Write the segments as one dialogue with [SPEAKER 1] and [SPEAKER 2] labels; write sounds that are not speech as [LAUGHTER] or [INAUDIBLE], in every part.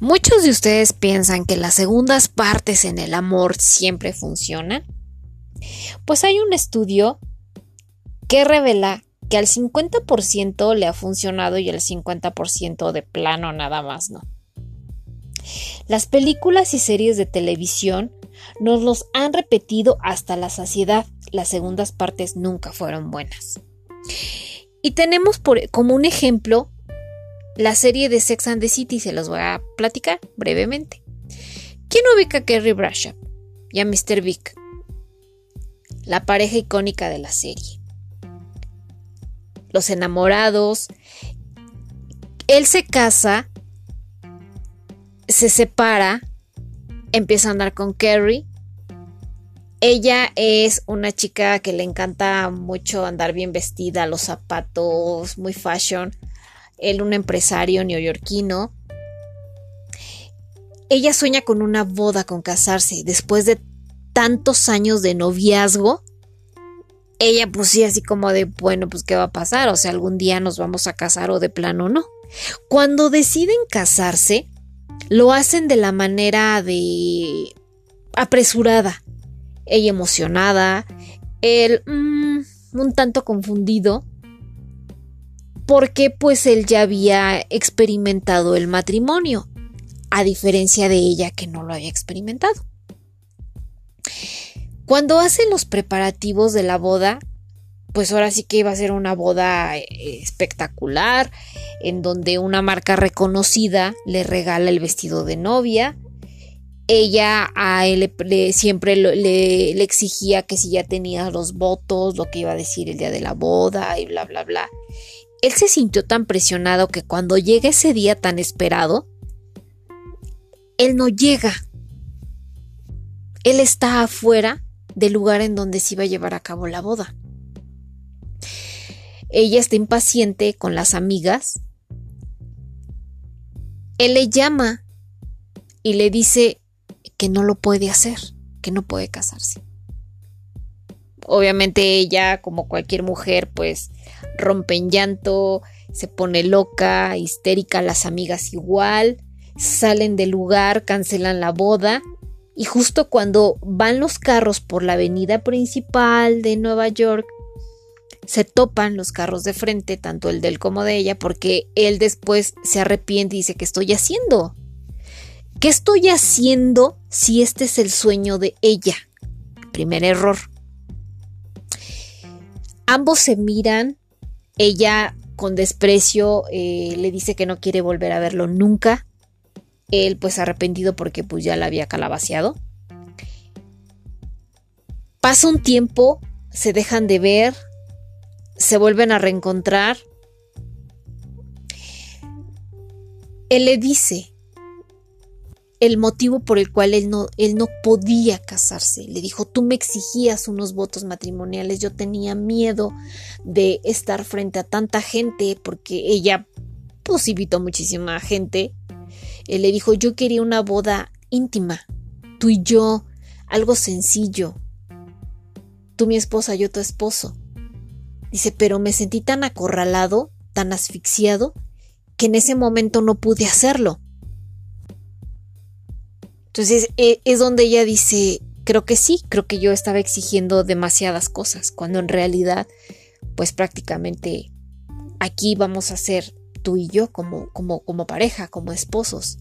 [SPEAKER 1] Muchos de ustedes piensan que las segundas partes en el amor siempre funcionan. Pues hay un estudio que revela que al 50% le ha funcionado y al 50% de plano nada más no. Las películas y series de televisión nos los han repetido hasta la saciedad. Las segundas partes nunca fueron buenas. Y tenemos como un ejemplo la serie de Sex and the City, se los voy a platicar brevemente. ¿Quién ubica a Kerry Bradshaw y a Mr. Vick? La pareja icónica de la serie. Los enamorados. Él se casa, se separa, empieza a andar con Kerry. Ella es una chica que le encanta mucho andar bien vestida, los zapatos, muy fashion él un empresario neoyorquino. Ella sueña con una boda, con casarse, después de tantos años de noviazgo. Ella pues sí, así como de, bueno, pues qué va a pasar, o sea, algún día nos vamos a casar o de plano no. Cuando deciden casarse, lo hacen de la manera de apresurada, ella emocionada, él mm, un tanto confundido, porque pues él ya había experimentado el matrimonio, a diferencia de ella que no lo había experimentado. Cuando hacen los preparativos de la boda, pues ahora sí que iba a ser una boda eh, espectacular, en donde una marca reconocida le regala el vestido de novia. Ella a él siempre le, le, exigía que si ya tenía los votos, lo que iba a decir el día de la boda y bla, bla, bla. Él se sintió tan presionado que cuando llega ese día tan esperado, él no llega. Él está afuera del lugar en donde se iba a llevar a cabo la boda. Ella está impaciente con las amigas. Él le llama y le dice que no lo puede hacer, que no puede casarse. Obviamente ella, como cualquier mujer, pues rompe en llanto, se pone loca, histérica, las amigas igual, salen del lugar, cancelan la boda y justo cuando van los carros por la avenida principal de Nueva York, se topan los carros de frente, tanto el de él como de ella, porque él después se arrepiente y dice, ¿qué estoy haciendo? ¿Qué estoy haciendo si este es el sueño de ella? Primer error. Ambos se miran, ella con desprecio eh, le dice que no quiere volver a verlo nunca. Él pues arrepentido porque pues ya la había calabaceado. Pasa un tiempo, se dejan de ver, se vuelven a reencontrar. Él le dice el motivo por el cual él no, él no podía casarse. Le dijo, tú me exigías unos votos matrimoniales, yo tenía miedo de estar frente a tanta gente porque ella pues invitó muchísima gente. Él le dijo, yo quería una boda íntima, tú y yo, algo sencillo. Tú mi esposa, yo tu esposo. Dice, pero me sentí tan acorralado, tan asfixiado, que en ese momento no pude hacerlo. Entonces e, es donde ella dice, creo que sí, creo que yo estaba exigiendo demasiadas cosas, cuando en realidad, pues prácticamente aquí vamos a ser tú y yo como, como, como pareja, como esposos.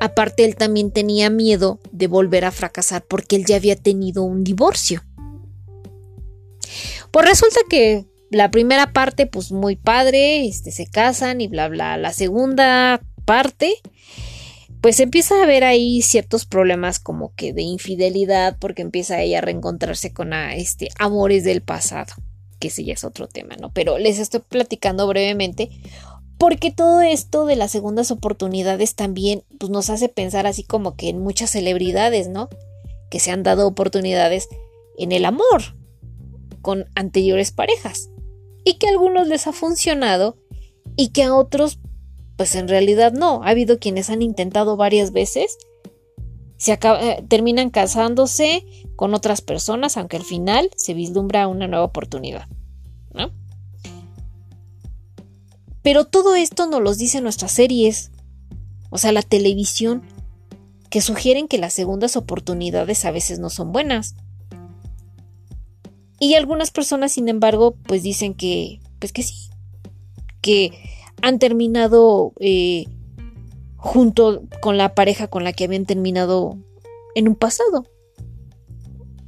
[SPEAKER 1] Aparte, él también tenía miedo de volver a fracasar porque él ya había tenido un divorcio. Pues resulta que la primera parte, pues muy padre, este, se casan y bla, bla. La segunda parte, pues empieza a haber ahí ciertos problemas como que de infidelidad porque empieza ella a reencontrarse con a, este amores del pasado, que ese ya es otro tema, ¿no? Pero les estoy platicando brevemente porque todo esto de las segundas oportunidades también pues, nos hace pensar así como que en muchas celebridades, ¿no? Que se han dado oportunidades en el amor con anteriores parejas y que a algunos les ha funcionado y que a otros pues en realidad no. Ha habido quienes han intentado varias veces, se eh, terminan casándose con otras personas, aunque al final se vislumbra una nueva oportunidad. ¿no? Pero todo esto nos lo dicen nuestras series. o sea, la televisión, que sugieren que las segundas oportunidades a veces no son buenas. Y algunas personas, sin embargo, pues dicen que, pues que sí, que han terminado eh, junto con la pareja con la que habían terminado en un pasado.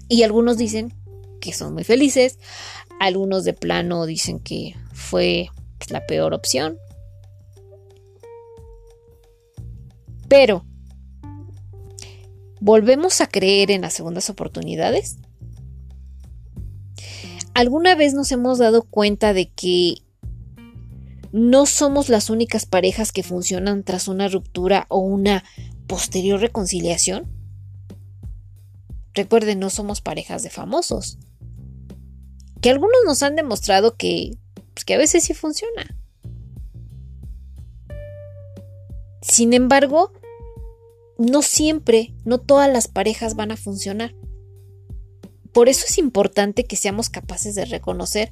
[SPEAKER 1] Y algunos dicen que son muy felices, algunos de plano dicen que fue la peor opción. Pero, ¿volvemos a creer en las segundas oportunidades? ¿Alguna vez nos hemos dado cuenta de que no somos las únicas parejas que funcionan tras una ruptura o una posterior reconciliación? Recuerden, no somos parejas de famosos. Que algunos nos han demostrado que, pues, que a veces sí funciona. Sin embargo, no siempre, no todas las parejas van a funcionar. Por eso es importante que seamos capaces de reconocer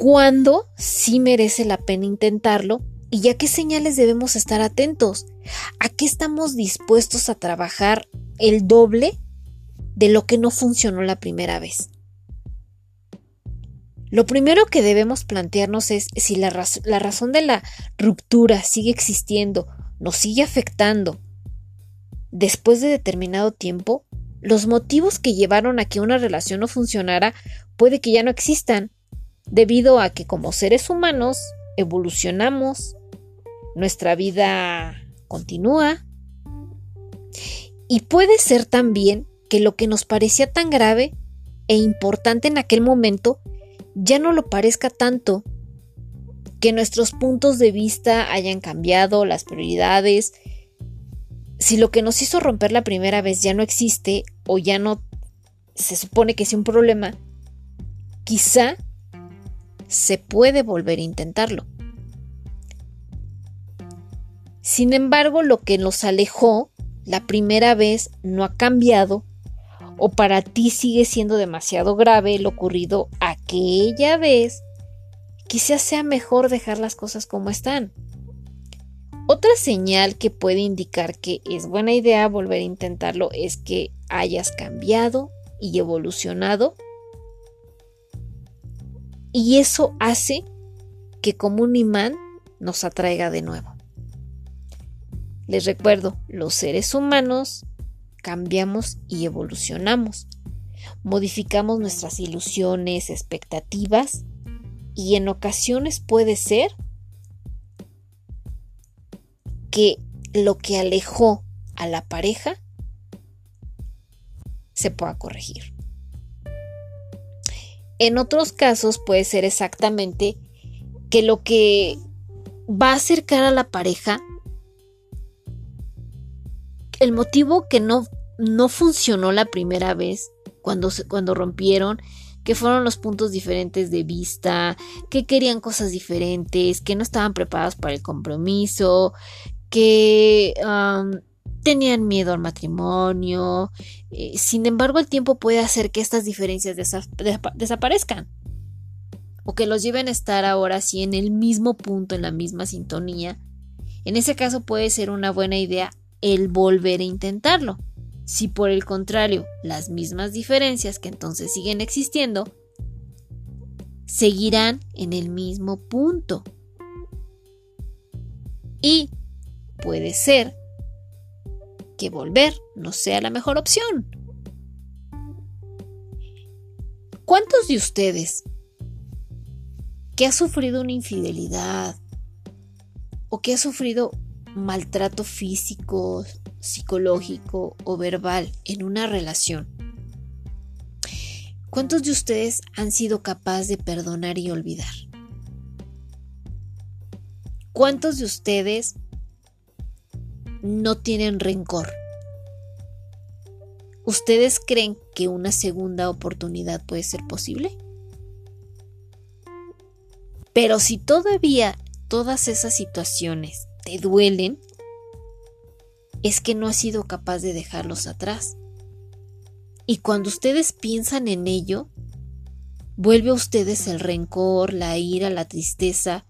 [SPEAKER 1] cuándo sí merece la pena intentarlo y a qué señales debemos estar atentos, a qué estamos dispuestos a trabajar el doble de lo que no funcionó la primera vez. Lo primero que debemos plantearnos es si la, la razón de la ruptura sigue existiendo, nos sigue afectando. Después de determinado tiempo, los motivos que llevaron a que una relación no funcionara puede que ya no existan, debido a que como seres humanos evolucionamos, nuestra vida continúa. Y puede ser también que lo que nos parecía tan grave e importante en aquel momento ya no lo parezca tanto, que nuestros puntos de vista hayan cambiado, las prioridades, si lo que nos hizo romper la primera vez ya no existe o ya no se supone que es un problema, quizá se puede volver a intentarlo. Sin embargo, lo que nos alejó la primera vez no ha cambiado o para ti sigue siendo demasiado grave lo ocurrido aquella vez, quizás sea mejor dejar las cosas como están. Otra señal que puede indicar que es buena idea volver a intentarlo es que hayas cambiado y evolucionado. Y eso hace que como un imán nos atraiga de nuevo. Les recuerdo, los seres humanos cambiamos y evolucionamos. Modificamos nuestras ilusiones, expectativas y en ocasiones puede ser que lo que alejó a la pareja se pueda corregir. En otros casos puede ser exactamente que lo que va a acercar a la pareja, el motivo que no, no funcionó la primera vez cuando, cuando rompieron, que fueron los puntos diferentes de vista, que querían cosas diferentes, que no estaban preparados para el compromiso, que tenían miedo al matrimonio. Eh, sin embargo, el tiempo puede hacer que estas diferencias desaparezcan. O que los lleven a estar ahora sí en el mismo punto, en la misma sintonía. En ese caso puede ser una buena idea el volver a intentarlo. Si por el contrario, las mismas diferencias que entonces siguen existiendo, seguirán en el mismo punto. Y puede ser que volver no sea la mejor opción. ¿Cuántos de ustedes que ha sufrido una infidelidad o que ha sufrido maltrato físico, psicológico o verbal en una relación, ¿cuántos de ustedes han sido capaces de perdonar y olvidar? ¿Cuántos de ustedes no tienen rencor. ¿Ustedes creen que una segunda oportunidad puede ser posible? Pero si todavía todas esas situaciones te duelen, es que no has sido capaz de dejarlos atrás. Y cuando ustedes piensan en ello, vuelve a ustedes el rencor, la ira, la tristeza,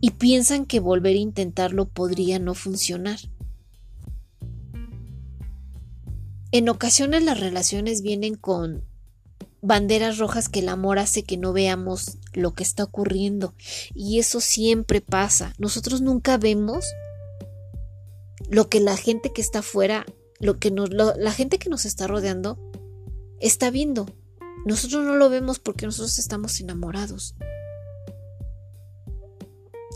[SPEAKER 1] y piensan que volver a intentarlo podría no funcionar. En ocasiones las relaciones vienen con banderas rojas que el amor hace que no veamos lo que está ocurriendo y eso siempre pasa. Nosotros nunca vemos lo que la gente que está afuera, lo que nos, la gente que nos está rodeando está viendo. Nosotros no lo vemos porque nosotros estamos enamorados.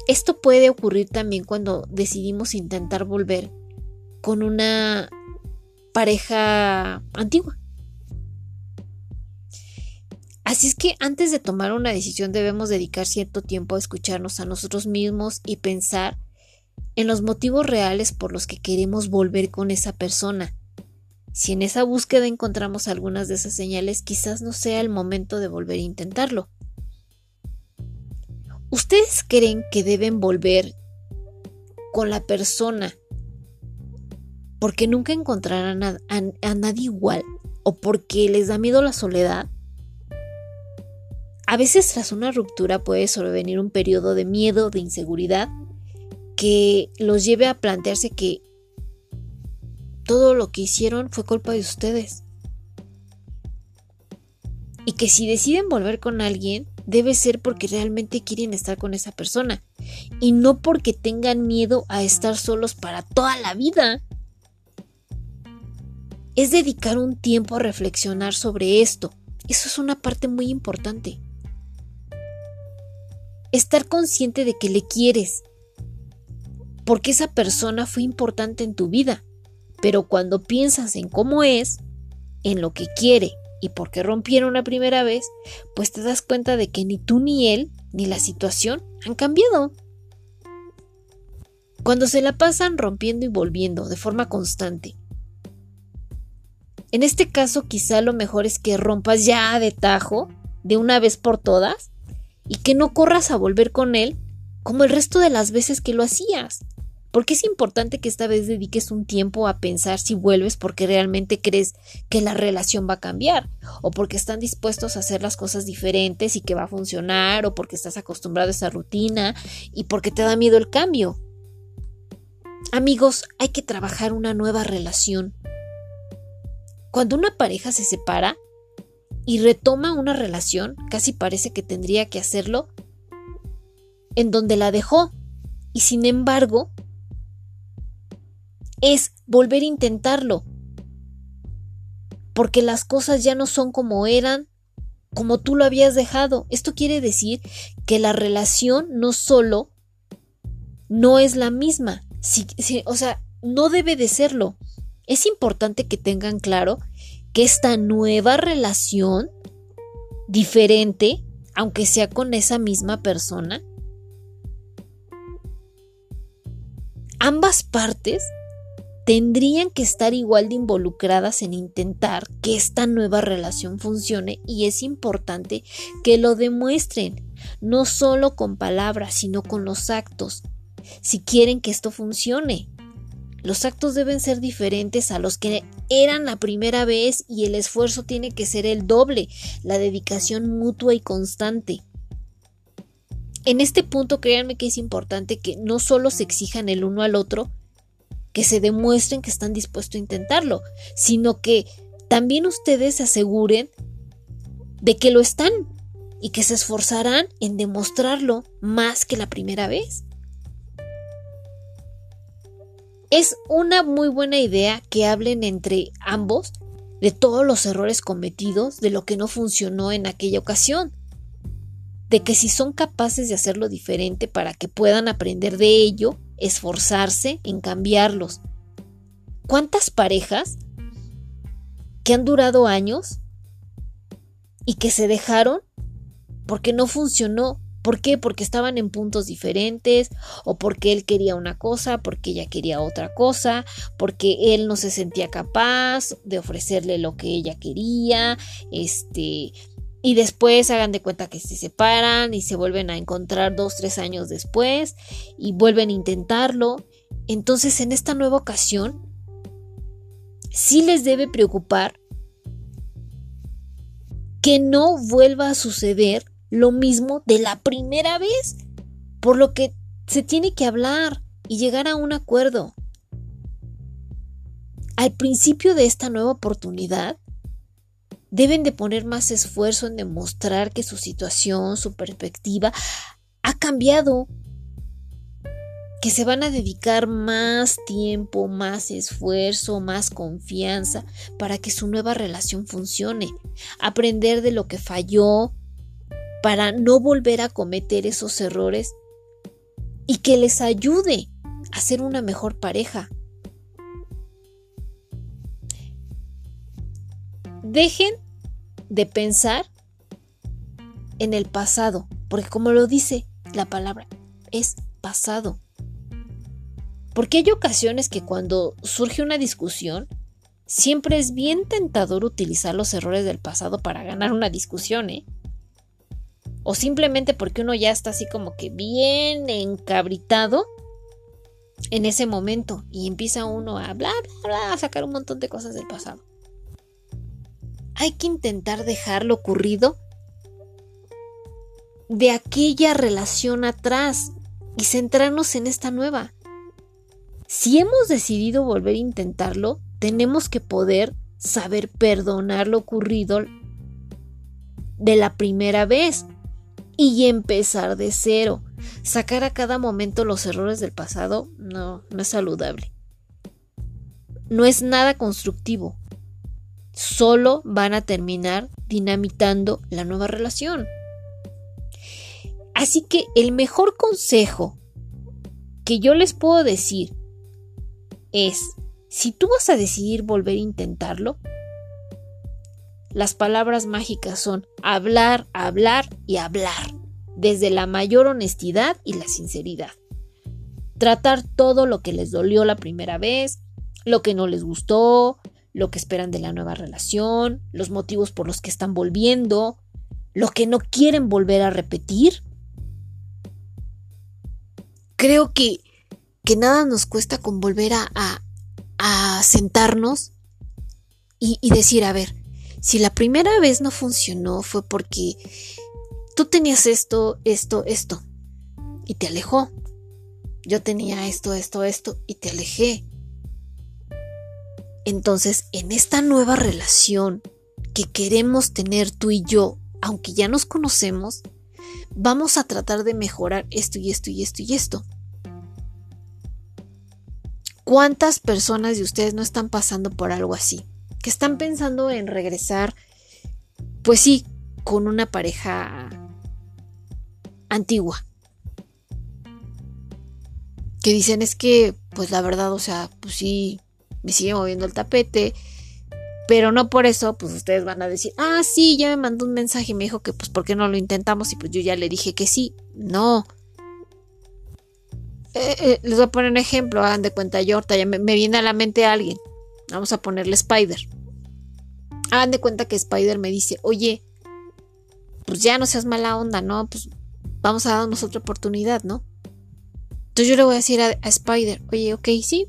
[SPEAKER 1] Esto puede ocurrir también cuando decidimos intentar volver con una pareja antigua. Así es que antes de tomar una decisión debemos dedicar cierto tiempo a escucharnos a nosotros mismos y pensar en los motivos reales por los que queremos volver con esa persona. Si en esa búsqueda encontramos algunas de esas señales, quizás no sea el momento de volver a intentarlo. ¿Ustedes creen que deben volver con la persona porque nunca encontrarán a, nadie igual o porque les da miedo la soledad? A veces tras una ruptura puede sobrevenir un periodo de miedo, de inseguridad, que los lleve a plantearse que todo lo que hicieron fue culpa de ustedes. Y que si deciden volver con alguien, debe ser porque realmente quieren estar con esa persona y no porque tengan miedo a estar solos para toda la vida. Es dedicar un tiempo a reflexionar sobre esto. Eso es una parte muy importante. Estar consciente de que le quieres, porque esa persona fue importante en tu vida, pero cuando piensas en cómo es, en lo que quiere y por qué rompieron la primera vez, pues te das cuenta de que ni tú ni él ni la situación han cambiado. Cuando se la pasan rompiendo y volviendo de forma constante. En este caso quizá lo mejor es que rompas ya de tajo, de una vez por todas, y que no corras a volver con él como el resto de las veces que lo hacías. Porque es importante que esta vez dediques un tiempo a pensar si vuelves porque realmente crees que la relación va a cambiar, o porque están dispuestos a hacer las cosas diferentes y que va a funcionar, o porque estás acostumbrado a esa rutina y porque te da miedo el cambio. Amigos, hay que trabajar una nueva relación. Cuando una pareja se separa y retoma una relación, casi parece que tendría que hacerlo en donde la dejó. Y sin embargo, es volver a intentarlo. Porque las cosas ya no son como eran, como tú lo habías dejado. Esto quiere decir que la relación no solo no es la misma, o sea, no debe de serlo. Es importante que tengan claro que esta nueva relación, diferente, aunque sea con esa misma persona, ambas partes tendrían que estar igual de involucradas en intentar que esta nueva relación funcione y es importante que lo demuestren, no solo con palabras, sino con los actos, si quieren que esto funcione. Los actos deben ser diferentes a los que eran la primera vez y el esfuerzo tiene que ser el doble, la dedicación mutua y constante. En este punto créanme que es importante que no solo se exijan el uno al otro, que se demuestren que están dispuestos a intentarlo, sino que también ustedes se aseguren de que lo están y que se esforzarán en demostrarlo más que la primera vez. Es una muy buena idea que hablen entre ambos de todos los errores cometidos, de lo que no funcionó en aquella ocasión, de que si son capaces de hacerlo diferente para que puedan aprender de ello esforzarse en cambiarlos. ¿Cuántas parejas que han durado años y que se dejaron porque no funcionó? ¿Por qué? Porque estaban en puntos diferentes o porque él quería una cosa, porque ella quería otra cosa, porque él no se sentía capaz de ofrecerle lo que ella quería, este, y después hagan de cuenta que se separan y se vuelven a encontrar dos, tres años después y vuelven a intentarlo. Entonces en esta nueva ocasión sí les debe preocupar que no vuelva a suceder lo mismo de la primera vez, por lo que Se tiene que hablar y llegar a un acuerdo. Al principio de esta nueva oportunidad, deben de poner más esfuerzo en demostrar que su situación, su perspectiva ha cambiado, que se van a dedicar más tiempo, más esfuerzo, más confianza para que su nueva relación funcione, aprender de lo que falló para no volver a cometer esos errores y que les ayude a ser una mejor pareja. Dejen de pensar en el pasado, porque como lo dice la palabra, es pasado. Porque hay ocasiones que cuando surge una discusión, siempre es bien tentador utilizar los errores del pasado para ganar una discusión, ¿eh? O simplemente porque uno ya está así como que bien encabritado en ese momento y empieza uno a bla, bla, bla, a sacar un montón de cosas del pasado. Hay que intentar dejar lo ocurrido de aquella relación atrás y centrarnos en esta nueva. Si hemos decidido volver a intentarlo, tenemos que poder saber perdonar lo ocurrido de la primera vez y empezar de cero. Sacar a cada momento los errores del pasado no, es saludable. No es nada constructivo. Solo van a terminar dinamitando la nueva relación. Así que el mejor consejo que yo les puedo decir es, si tú vas a decidir volver a intentarlo, las palabras mágicas son hablar, hablar y hablar, desde la mayor honestidad y la sinceridad. Tratar todo lo que les dolió la primera vez, lo que no les gustó, lo que esperan de la nueva relación, los motivos por los que están volviendo, lo que no quieren volver a repetir. Creo que, que nada nos cuesta con volver a, a, sentarnos y, y decir, a ver, si la primera vez no funcionó fue porque tú tenías esto, esto, esto y te alejó. Yo tenía esto, esto, esto y te alejé. Entonces, en esta nueva relación que queremos tener tú y yo, aunque ya nos conocemos, vamos a tratar de mejorar esto y esto y esto y esto. ¿Cuántas personas de ustedes no están pasando por algo así? que están pensando en regresar, pues sí, con una pareja antigua. Que dicen es que, pues la verdad, o sea, pues sí, me sigue moviendo el tapete, pero no por eso, pues ustedes van a decir, ah, sí, ya me mandó un mensaje y me dijo que, pues, ¿por qué no lo intentamos? Y pues yo ya le dije que sí. No. Eh, eh, les voy a poner un ejemplo, hagan de cuenta, yo ya me viene a la mente alguien Vamos a ponerle Spider. Hagan de cuenta que Spider me dice, oye, pues ya no seas mala onda, ¿no? Pues vamos a darnos otra oportunidad, ¿no? Entonces yo le voy a decir a, Spider, oye, ok, sí,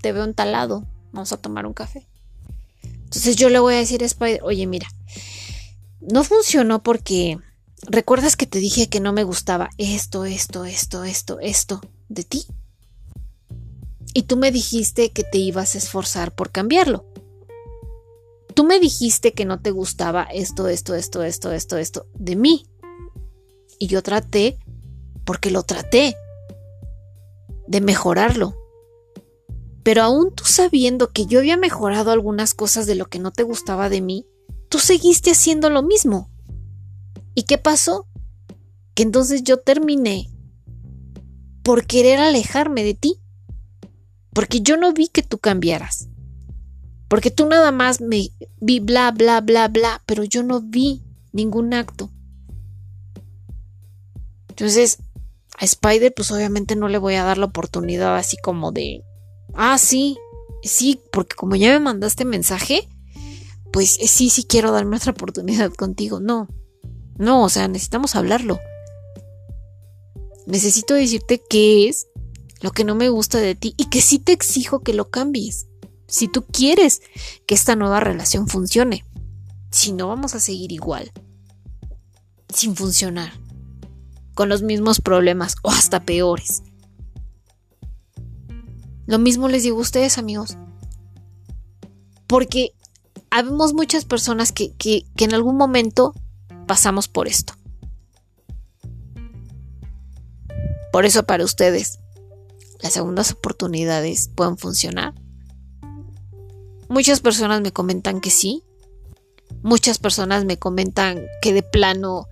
[SPEAKER 1] te veo entalado, vamos a tomar un café. Entonces yo le voy a decir a Spider, oye, mira, no funcionó porque recuerdas que te dije que no me gustaba esto, esto, esto, esto, esto de ti. Y tú me dijiste que te ibas a esforzar por cambiarlo. Tú me dijiste que no te gustaba esto, esto, esto, esto, esto, esto de mí. Y yo traté, porque lo traté, de mejorarlo. Pero aún tú sabiendo que yo había mejorado algunas cosas de lo que no te gustaba de mí, tú seguiste haciendo lo mismo. ¿Y qué pasó? Que entonces yo terminé por querer alejarme de ti. Porque yo no vi que tú cambiaras. Porque tú nada más me vi bla, bla, bla, bla, pero yo no vi ningún acto. Entonces, a Spider, pues obviamente no le voy a dar la oportunidad así como de, ah, sí, sí, porque como ya me mandaste mensaje, pues eh, sí, sí quiero darme otra oportunidad contigo. No, no, o sea, necesitamos hablarlo. Necesito decirte qué es lo que no me gusta de ti y que sí te exijo que lo cambies. Si tú quieres que esta nueva relación funcione. Si no, vamos a seguir igual. Sin funcionar. con los mismos problemas o hasta peores. Lo mismo les digo a ustedes, amigos. Porque habemos muchas personas que, que, que en algún momento pasamos por esto. Por eso para ustedes, las segundas oportunidades pueden funcionar. Muchas personas me comentan que sí. Muchas personas me comentan que de plano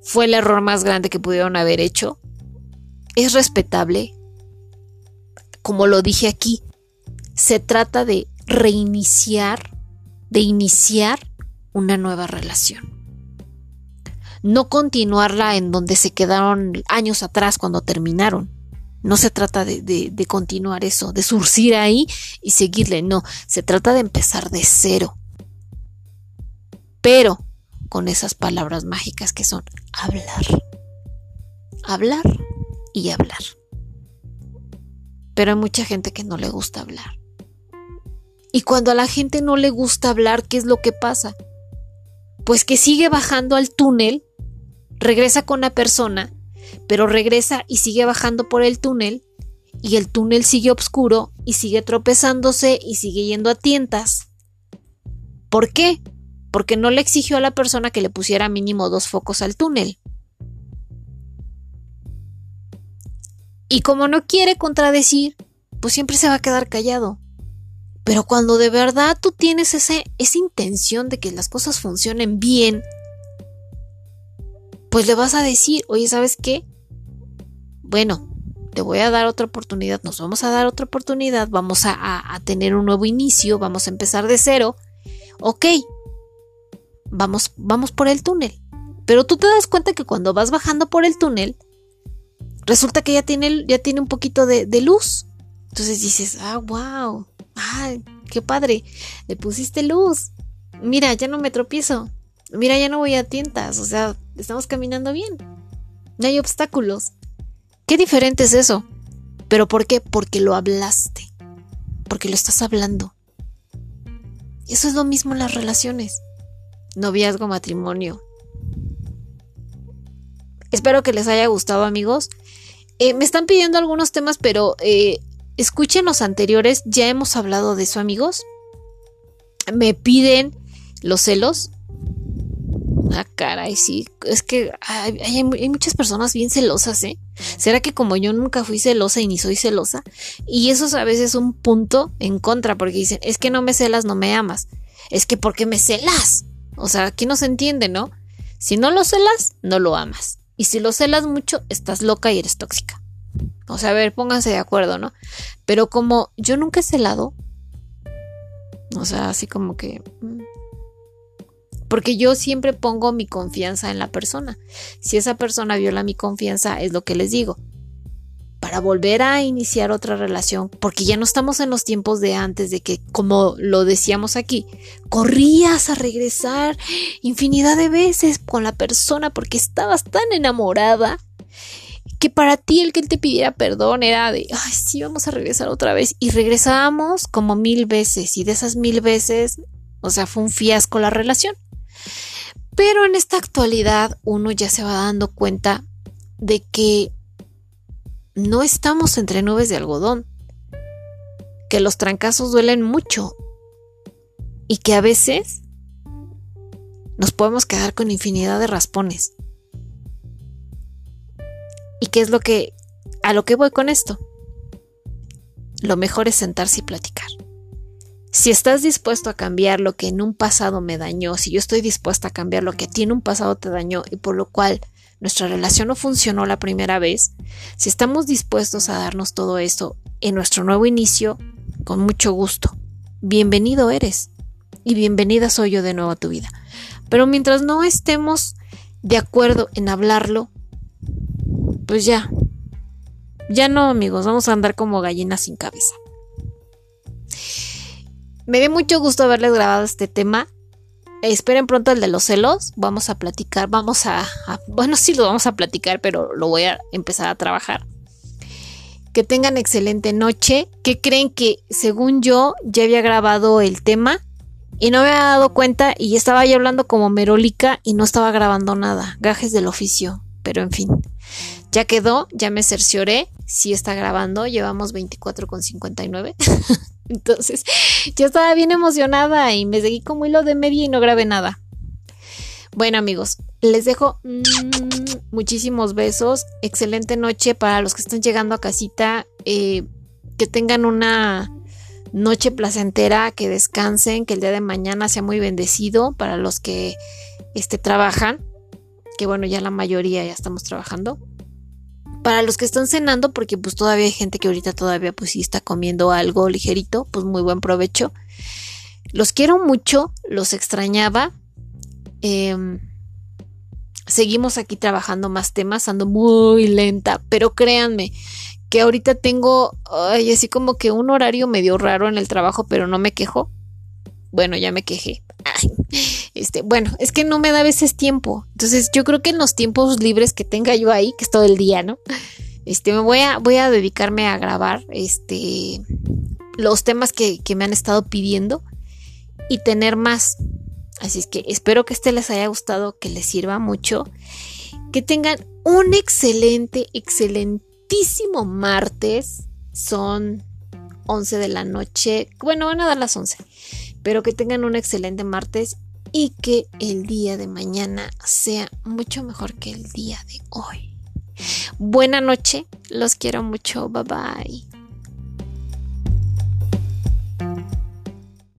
[SPEAKER 1] fue el error más grande que pudieron haber hecho. Es respetable, como lo dije aquí, se trata de reiniciar, de iniciar una nueva relación. No continuarla en donde se quedaron años atrás cuando terminaron. No se trata de, continuar eso, de surcir ahí y seguirle, no, se trata de empezar de cero. Pero con esas palabras mágicas que son hablar. Hablar y hablar pero hay mucha gente que no le gusta hablar. Y cuando a la gente no le gusta hablar, ¿qué es lo que pasa? Pues que sigue bajando al túnel, regresa con la persona, pero regresa y sigue bajando por el túnel, y el túnel sigue oscuro y sigue tropezándose y sigue yendo a tientas. ¿Por qué? Porque no le exigió a la persona que le pusiera mínimo dos focos al túnel. Y como no quiere contradecir, pues siempre se va a quedar callado. Pero cuando de verdad tú tienes ese, esa intención de que las cosas funcionen bien, pues le vas a decir, oye, ¿sabes qué? Bueno, te voy a dar otra oportunidad, nos vamos a dar otra oportunidad, vamos a, a tener un nuevo inicio, vamos a empezar de cero. Ok, vamos, vamos por el túnel. Pero tú te das cuenta que cuando vas bajando por el túnel, resulta que ya tiene, ya tiene un poquito de, luz. Entonces dices, ah, wow, ah, qué padre, le pusiste luz. Mira, ya no me tropiezo. Mira, ya no voy a tientas. O sea, estamos caminando bien. No hay obstáculos. Qué diferente es eso. ¿Pero por qué? Porque lo hablaste. Porque lo estás hablando. Eso es lo mismo en las relaciones. Noviazgo, matrimonio. Espero que les haya gustado amigos. Eh, me están pidiendo algunos temas, pero eh, escuchen los anteriores. Ya hemos hablado de eso, amigos. Me piden los celos. Ah, caray, sí. Es que hay, muchas personas bien celosas, ¿eh? ¿Será que como yo nunca fui celosa y ni soy celosa? Y eso es a veces un punto en contra, porque dicen, es que no me celas, no me amas. Es que ¿por qué me celas? O sea, aquí no se entiende, ¿no? Si no lo celas, no lo amas. Y si lo celas mucho, estás loca y eres tóxica. O sea, a ver, pónganse de acuerdo, ¿no? Pero como yo nunca he celado, o sea, así como que... Mm, porque yo siempre pongo mi confianza en la persona. Si esa persona viola mi confianza, es lo que les digo para volver a iniciar otra relación, porque ya no estamos en los tiempos de antes, de que, como lo decíamos aquí, corrías a regresar infinidad de veces con la persona porque estabas tan enamorada que para ti el que te pidiera perdón era de, ay, sí, vamos a regresar otra vez. Y regresábamos como mil veces, y de esas mil veces, o sea, fue un fiasco la relación. Pero en esta actualidad uno ya se va dando cuenta de que no estamos entre nubes de algodón, que los trancazos duelen mucho y que a veces nos podemos quedar con infinidad de raspones. ¿Y qué es lo que a lo que voy con esto? Lo mejor es sentarse y platicar. Si estás dispuesto a cambiar lo que en un pasado me dañó, si yo estoy dispuesta a cambiar lo que a ti en un pasado te dañó y por lo cual nuestra relación no funcionó la primera vez, si estamos dispuestos a darnos todo esto en nuestro nuevo inicio, con mucho gusto. Bienvenido eres y bienvenida soy yo de nuevo a tu vida. Pero mientras no estemos de acuerdo en hablarlo, pues ya, ya no amigos, vamos a andar como gallinas sin cabeza. Me dio mucho gusto haberles grabado este tema esperen pronto el de los celos. Vamos a platicar, vamos a, bueno, [LAUGHS] sí lo vamos a platicar, pero lo voy a empezar a trabajar. Que tengan excelente noche. Que creen que, según yo, ya había grabado el tema y no me había dado cuenta y estaba ya hablando como merólica y no estaba grabando nada. Gajes del oficio, pero en fin. Ya quedó, ya me cercioré, sí está grabando, llevamos 24 con 59. [LAUGHS] Entonces, [LAUGHS] yo estaba bien emocionada y me seguí como hilo de media y no grabé nada. Bueno amigos, les dejo mm, muchísimos besos. Excelente noche para los que están llegando a casita. Eh, que tengan una noche placentera, que descansen, que el día de mañana sea muy bendecido para los que este, trabajan. Que bueno, ya la mayoría ya estamos trabajando. Para los que están cenando, porque pues todavía hay gente que ahorita todavía pues sí está comiendo algo ligerito, pues muy buen provecho. Los quiero mucho, los extrañaba. Em, seguimos aquí trabajando más temas, ando muy lenta, pero créanme que ahorita tengo, ay, así como que un horario medio raro en el trabajo, pero no me quejo. Bueno, ya me quejé. Este, bueno, es que no me da a veces tiempo. Entonces, yo creo que en los tiempos libres que tenga yo ahí, que es todo el día, ¿no? Este, me voy a, voy a dedicarme a grabar este los temas que, que me han estado pidiendo y tener más. Así es que espero que este les haya gustado, que les sirva mucho, que tengan un excelente, excelentísimo martes. Son 11 de la noche. Bueno, van a dar las 11. Pero que tengan un excelente martes y que el día de mañana sea mucho mejor que el día de hoy. Buena noche, los quiero mucho, bye bye.